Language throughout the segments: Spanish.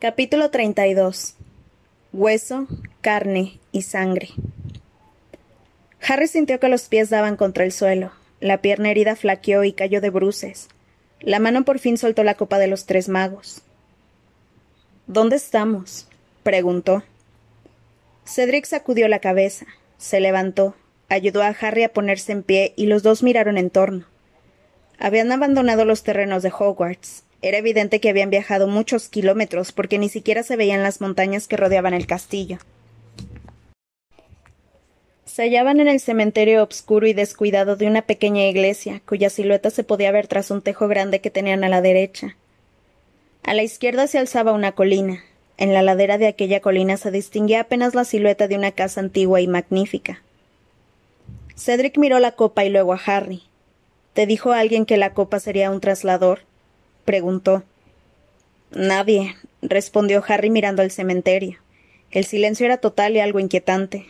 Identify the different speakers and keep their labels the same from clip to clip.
Speaker 1: Capítulo 32 Hueso, carne y sangre. Harry sintió que los pies daban contra el suelo. La pierna herida flaqueó y cayó de bruces. La mano por fin soltó la copa de los tres magos. ¿Dónde estamos? preguntó. Cedric sacudió la cabeza, se levantó, ayudó a Harry a ponerse en pie y los dos miraron en torno. Habían abandonado los terrenos de Hogwarts. Era evidente que habían viajado muchos kilómetros porque ni siquiera se veían las montañas que rodeaban el castillo. Se hallaban en el cementerio obscuro y descuidado de una pequeña iglesia, cuya silueta se podía ver tras un tejo grande que tenían a la derecha. A la izquierda se alzaba una colina. En la ladera de aquella colina se distinguía apenas la silueta de una casa antigua y magnífica. Cedric miró la copa y luego a Harry. ¿Te dijo alguien que la copa sería un traslador? Preguntó. Nadie, respondió Harry mirando al cementerio. El silencio era total y algo inquietante.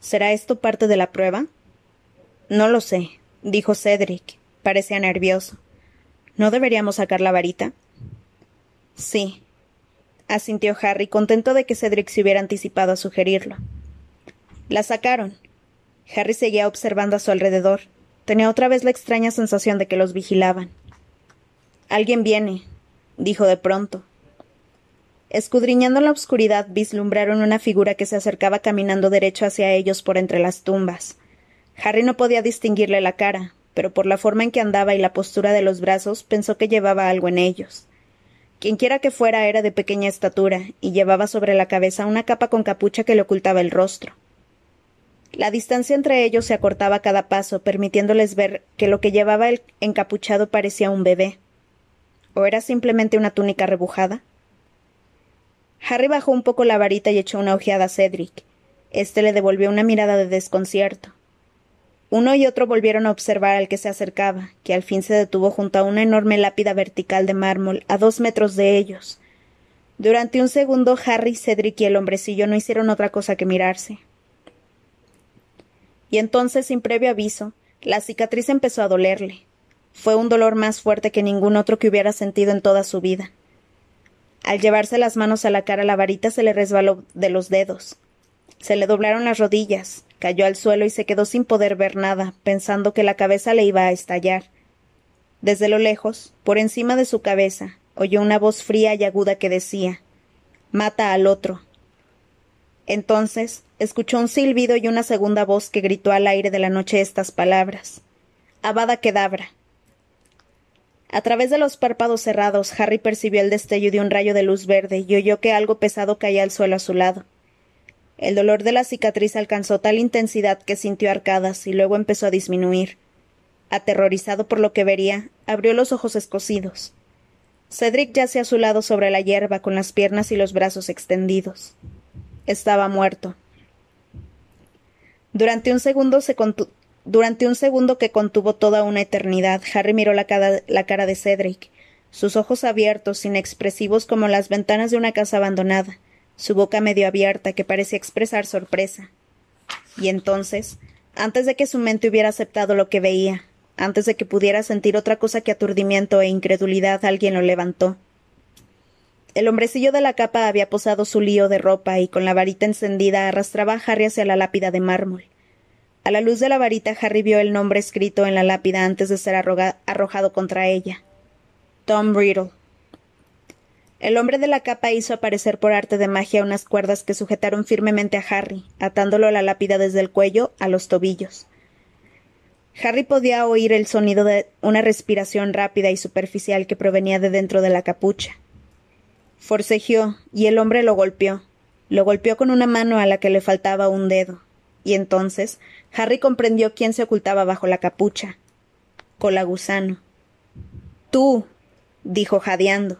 Speaker 1: ¿Será esto parte de la prueba? No lo sé, dijo Cedric. Parecía nervioso. ¿No deberíamos sacar la varita? Sí, asintió Harry, contento de que Cedric se hubiera anticipado a sugerirlo. La sacaron. Harry seguía observando a su alrededor. Tenía otra vez la extraña sensación de que los vigilaban. Alguien viene, dijo de pronto. Escudriñando la oscuridad vislumbraron una figura que se acercaba caminando derecho hacia ellos por entre las tumbas. Harry no podía distinguirle la cara, pero por la forma en que andaba y la postura de los brazos pensó que llevaba algo en ellos. Quienquiera que fuera era de pequeña estatura y llevaba sobre la cabeza una capa con capucha que le ocultaba el rostro. La distancia entre ellos se acortaba a cada paso, permitiéndoles ver que lo que llevaba el encapuchado parecía un bebé. ¿O era simplemente una túnica rebujada? Harry bajó un poco la varita y echó una ojeada a Cedric. Este le devolvió una mirada de desconcierto. Uno y otro volvieron a observar al que se acercaba, que al fin se detuvo junto a una enorme lápida vertical de mármol a dos metros de ellos. Durante un segundo Harry, Cedric y el hombrecillo no hicieron otra cosa que mirarse y entonces, sin previo aviso, la cicatriz empezó a dolerle. Fue un dolor más fuerte que ningún otro que hubiera sentido en toda su vida. Al llevarse las manos a la cara, la varita se le resbaló de los dedos. Se le doblaron las rodillas, cayó al suelo y se quedó sin poder ver nada, pensando que la cabeza le iba a estallar. Desde lo lejos, por encima de su cabeza, oyó una voz fría y aguda que decía Mata al otro. Entonces escuchó un silbido y una segunda voz que gritó al aire de la noche estas palabras. Abada Kedabra. A través de los párpados cerrados, Harry percibió el destello de un rayo de luz verde y oyó que algo pesado caía al suelo a su lado. El dolor de la cicatriz alcanzó tal intensidad que sintió arcadas y luego empezó a disminuir. Aterrorizado por lo que vería, abrió los ojos escocidos. Cedric yace a su lado sobre la hierba con las piernas y los brazos extendidos. Estaba muerto. Durante un segundo Durante un segundo que contuvo toda una eternidad, Harry miró la cara, de Cedric, sus ojos abiertos, inexpresivos como las ventanas de una casa abandonada, su boca medio abierta que parecía expresar sorpresa. Y entonces, antes de que su mente hubiera aceptado lo que veía, antes de que pudiera sentir otra cosa que aturdimiento e incredulidad, alguien lo levantó. El hombrecillo de la capa había posado su lío de ropa y con la varita encendida arrastraba a Harry hacia la lápida de mármol. A la luz de la varita Harry vio el nombre escrito en la lápida antes de ser arrojado contra ella. Tom Riddle. El hombre de la capa hizo aparecer por arte de magia unas cuerdas que sujetaron firmemente a Harry, atándolo a la lápida desde el cuello a los tobillos. Harry podía oír el sonido de una respiración rápida y superficial que provenía de dentro de la capucha. Forcejeó, y el hombre lo golpeó. Lo golpeó con una mano a la que le faltaba un dedo. Y entonces Harry comprendió quién se ocultaba bajo la capucha. Colagusano. Tú. dijo jadeando.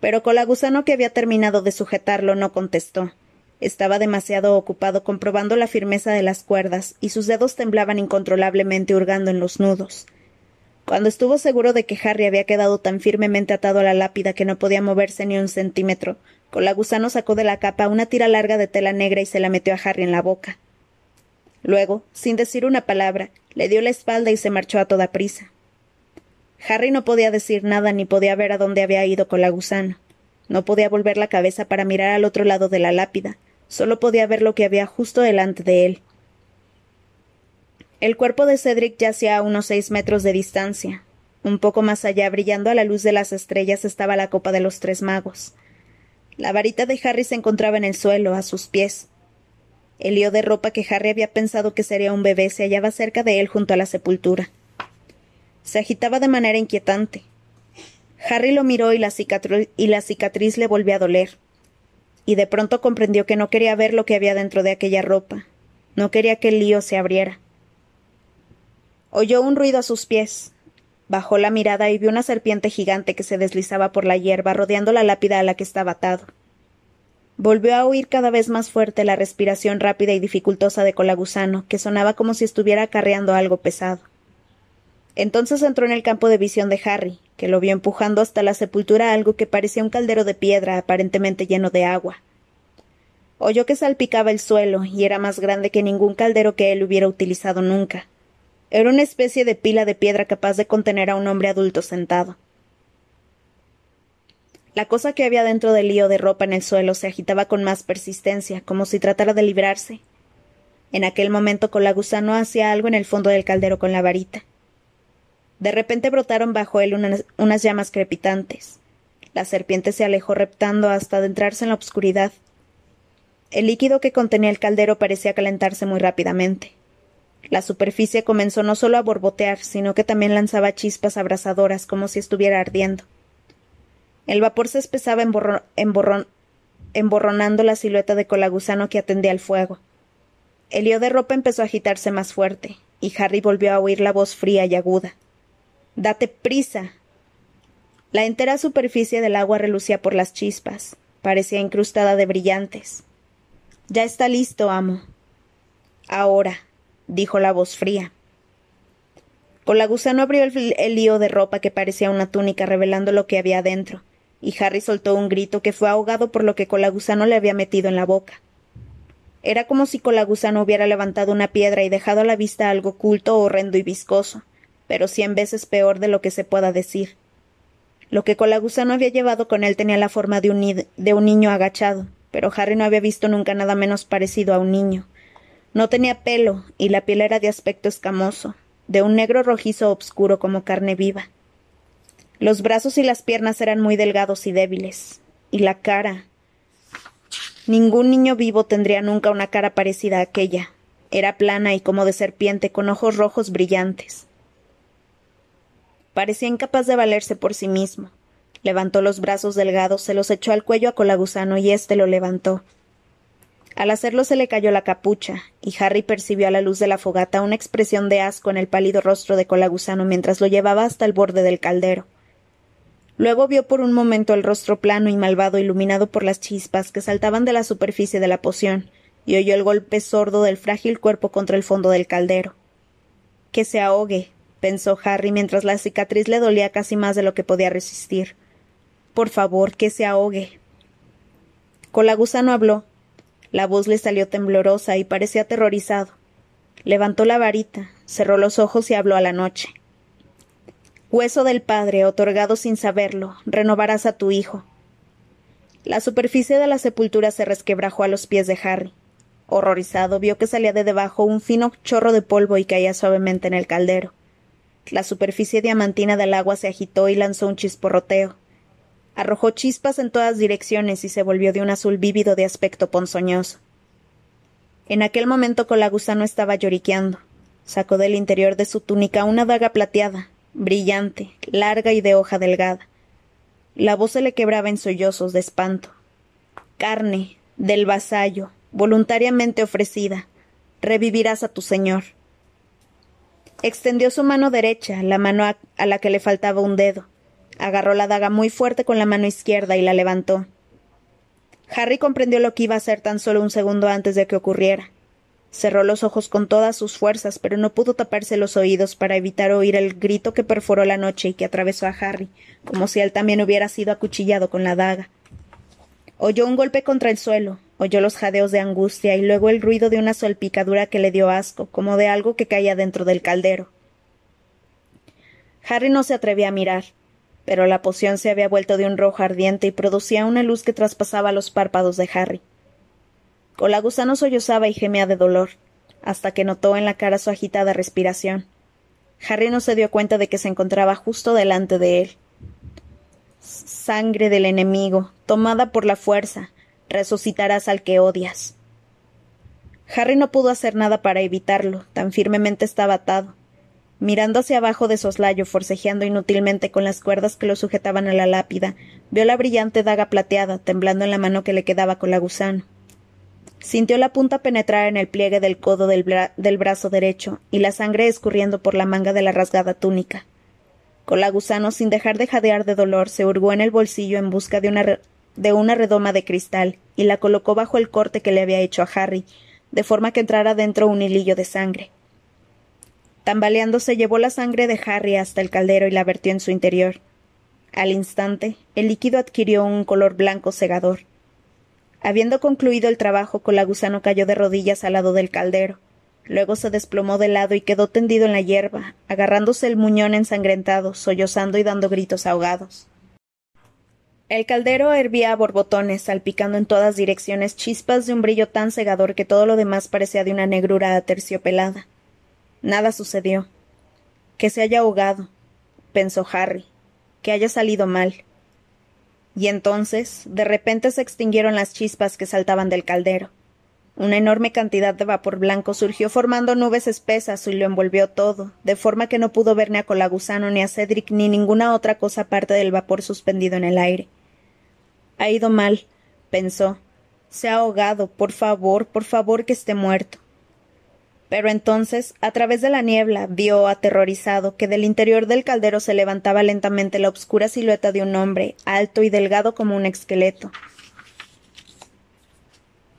Speaker 1: Pero Colagusano, que había terminado de sujetarlo, no contestó. Estaba demasiado ocupado comprobando la firmeza de las cuerdas, y sus dedos temblaban incontrolablemente hurgando en los nudos. Cuando estuvo seguro de que Harry había quedado tan firmemente atado a la lápida que no podía moverse ni un centímetro, Colagusano sacó de la capa una tira larga de tela negra y se la metió a Harry en la boca. Luego, sin decir una palabra, le dio la espalda y se marchó a toda prisa. Harry no podía decir nada ni podía ver a dónde había ido Colagusano. No podía volver la cabeza para mirar al otro lado de la lápida, solo podía ver lo que había justo delante de él. El cuerpo de Cedric yacía a unos seis metros de distancia. Un poco más allá, brillando a la luz de las estrellas, estaba la copa de los tres magos. La varita de Harry se encontraba en el suelo, a sus pies. El lío de ropa que Harry había pensado que sería un bebé se hallaba cerca de él junto a la sepultura. Se agitaba de manera inquietante. Harry lo miró y la, cicatriz, le volvió a doler. Y de pronto comprendió que no quería ver lo que había dentro de aquella ropa. No quería que el lío se abriera. Oyó un ruido a sus pies. Bajó la mirada y vio una serpiente gigante que se deslizaba por la hierba rodeando la lápida a la que estaba atado. Volvió a oír cada vez más fuerte la respiración rápida y dificultosa de Colagusano, que sonaba como si estuviera acarreando algo pesado. Entonces entró en el campo de visión de Harry, que lo vio empujando hasta la sepultura algo que parecía un caldero de piedra aparentemente lleno de agua. Oyó que salpicaba el suelo y era más grande que ningún caldero que él hubiera utilizado nunca. Era una especie de pila de piedra capaz de contener a un hombre adulto sentado. La cosa que había dentro del lío de ropa en el suelo se agitaba con más persistencia, como si tratara de librarse. En aquel momento Colagusano hacía algo en el fondo del caldero con la varita. De repente brotaron bajo él unas, llamas crepitantes. La serpiente se alejó reptando hasta adentrarse en la oscuridad. El líquido que contenía el caldero parecía calentarse muy rápidamente. La superficie comenzó no solo a borbotear, sino que también lanzaba chispas abrasadoras como si estuviera ardiendo. El vapor se espesaba emborronando la silueta de colagusano que atendía al fuego. El lío de ropa empezó a agitarse más fuerte, y Harry volvió a oír la voz fría y aguda. Date prisa. La entera superficie del agua relucía por las chispas, parecía incrustada de brillantes. Ya está listo, amo. Ahora, dijo la voz fría. Colagusano abrió el, lío de ropa que parecía una túnica revelando lo que había dentro, y Harry soltó un grito que fue ahogado por lo que Colagusano le había metido en la boca. Era como si Colagusano hubiera levantado una piedra y dejado a la vista algo oculto, horrendo y viscoso, pero cien veces peor de lo que se pueda decir. Lo que Colagusano había llevado con él tenía la forma de un, de un niño agachado, pero Harry no había visto nunca nada menos parecido a un niño. No tenía pelo, y la piel era de aspecto escamoso, de un negro rojizo obscuro como carne viva. Los brazos y las piernas eran muy delgados y débiles. Y la cara. Ningún niño vivo tendría nunca una cara parecida a aquella. Era plana y como de serpiente, con ojos rojos brillantes. Parecía incapaz de valerse por sí mismo. Levantó los brazos delgados, se los echó al cuello a Colagusano y éste lo levantó. Al hacerlo se le cayó la capucha, y Harry percibió a la luz de la fogata una expresión de asco en el pálido rostro de Colagusano mientras lo llevaba hasta el borde del caldero. Luego vio por un momento el rostro plano y malvado iluminado por las chispas que saltaban de la superficie de la poción, y oyó el golpe sordo del frágil cuerpo contra el fondo del caldero. Que se ahogue, pensó Harry mientras la cicatriz le dolía casi más de lo que podía resistir. Por favor, que se ahogue. Colagusano habló. La voz le salió temblorosa y parecía aterrorizado. Levantó la varita, cerró los ojos y habló a la noche. Hueso del Padre, otorgado sin saberlo, renovarás a tu hijo. La superficie de la sepultura se resquebrajó a los pies de Harry. Horrorizado, vio que salía de debajo un fino chorro de polvo y caía suavemente en el caldero. La superficie diamantina del agua se agitó y lanzó un chisporroteo. Arrojó chispas en todas direcciones y se volvió de un azul vívido de aspecto ponzoñoso. En aquel momento Colagusano estaba lloriqueando. Sacó del interior de su túnica una daga plateada, brillante, larga y de hoja delgada. La voz se le quebraba en sollozos de espanto. Carne, del vasallo, voluntariamente ofrecida. Revivirás a tu señor. Extendió su mano derecha, la mano a, a, la que le faltaba un dedo. Agarró la daga muy fuerte con la mano izquierda y la levantó. Harry comprendió lo que iba a hacer tan solo un segundo antes de que ocurriera. Cerró los ojos con todas sus fuerzas, pero no pudo taparse los oídos para evitar oír el grito que perforó la noche y que atravesó a Harry, como si él también hubiera sido acuchillado con la daga. Oyó un golpe contra el suelo, oyó los jadeos de angustia y luego el ruido de una salpicadura que le dio asco, como de algo que caía dentro del caldero. Harry no se atrevía a mirar. pero la poción se había vuelto de un rojo ardiente y producía una luz que traspasaba los párpados de Harry. Colagusano sollozaba y gemía de dolor, hasta que notó en la cara su agitada respiración. Harry no se dio cuenta de que se encontraba justo delante de él. Sangre del enemigo, tomada por la fuerza, resucitarás al que odias. Harry no pudo hacer nada para evitarlo, tan firmemente estaba atado. Mirando hacia abajo de soslayo, forcejeando inútilmente con las cuerdas que lo sujetaban a la lápida, vio la brillante daga plateada temblando en la mano que le quedaba con la gusano. Sintió la punta penetrar en el pliegue del codo del, brazo derecho y la sangre escurriendo por la manga de la rasgada túnica. Con la gusano, sin dejar de jadear de dolor, se hurgó en el bolsillo en busca de una, de una redoma de cristal y la colocó bajo el corte que le había hecho a Harry, de forma que entrara dentro un hilillo de sangre. Tambaleándose llevó la sangre de Harry hasta el caldero y la vertió en su interior. Al instante, el líquido adquirió un color blanco cegador. Habiendo concluido el trabajo, Colagusano cayó de rodillas al lado del caldero. Luego se desplomó de lado y quedó tendido en la hierba, agarrándose el muñón ensangrentado, sollozando y dando gritos ahogados. El caldero hervía a borbotones, salpicando en todas direcciones chispas de un brillo tan cegador que todo lo demás parecía de una negrura aterciopelada. Nada sucedió. Que se haya ahogado, pensó Harry, que haya salido mal. Y entonces, de repente se extinguieron las chispas que saltaban del caldero. Una enorme cantidad de vapor blanco surgió formando nubes espesas y lo envolvió todo, de forma que no pudo ver ni a Colagusano ni a Cedric ni ninguna otra cosa aparte del vapor suspendido en el aire. Ha ido mal, pensó. Se ha ahogado. Por favor, por favor que esté muerto. Pero entonces, a través de la niebla, vio, aterrorizado, que del interior del caldero se levantaba lentamente la obscura silueta de un hombre, alto y delgado como un esqueleto.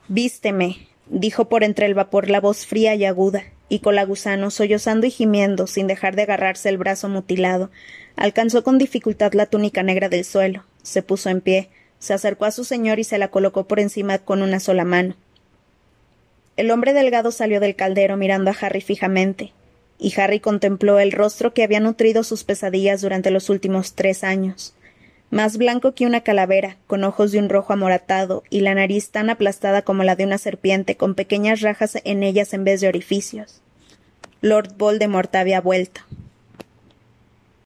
Speaker 1: Vísteme, dijo por entre el vapor la voz fría y aguda, y Colagusano, sollozando y gimiendo, sin dejar de agarrarse el brazo mutilado, alcanzó con dificultad la túnica negra del suelo, se puso en pie, se acercó a su señor y se la colocó por encima con una sola mano. El hombre delgado salió del caldero mirando a Harry fijamente, y Harry contempló el rostro que había nutrido sus pesadillas durante los últimos tres años, más blanco que una calavera, con ojos de un rojo amoratado y la nariz tan aplastada como la de una serpiente, con pequeñas rajas en ellas en vez de orificios. Lord Voldemort había vuelto.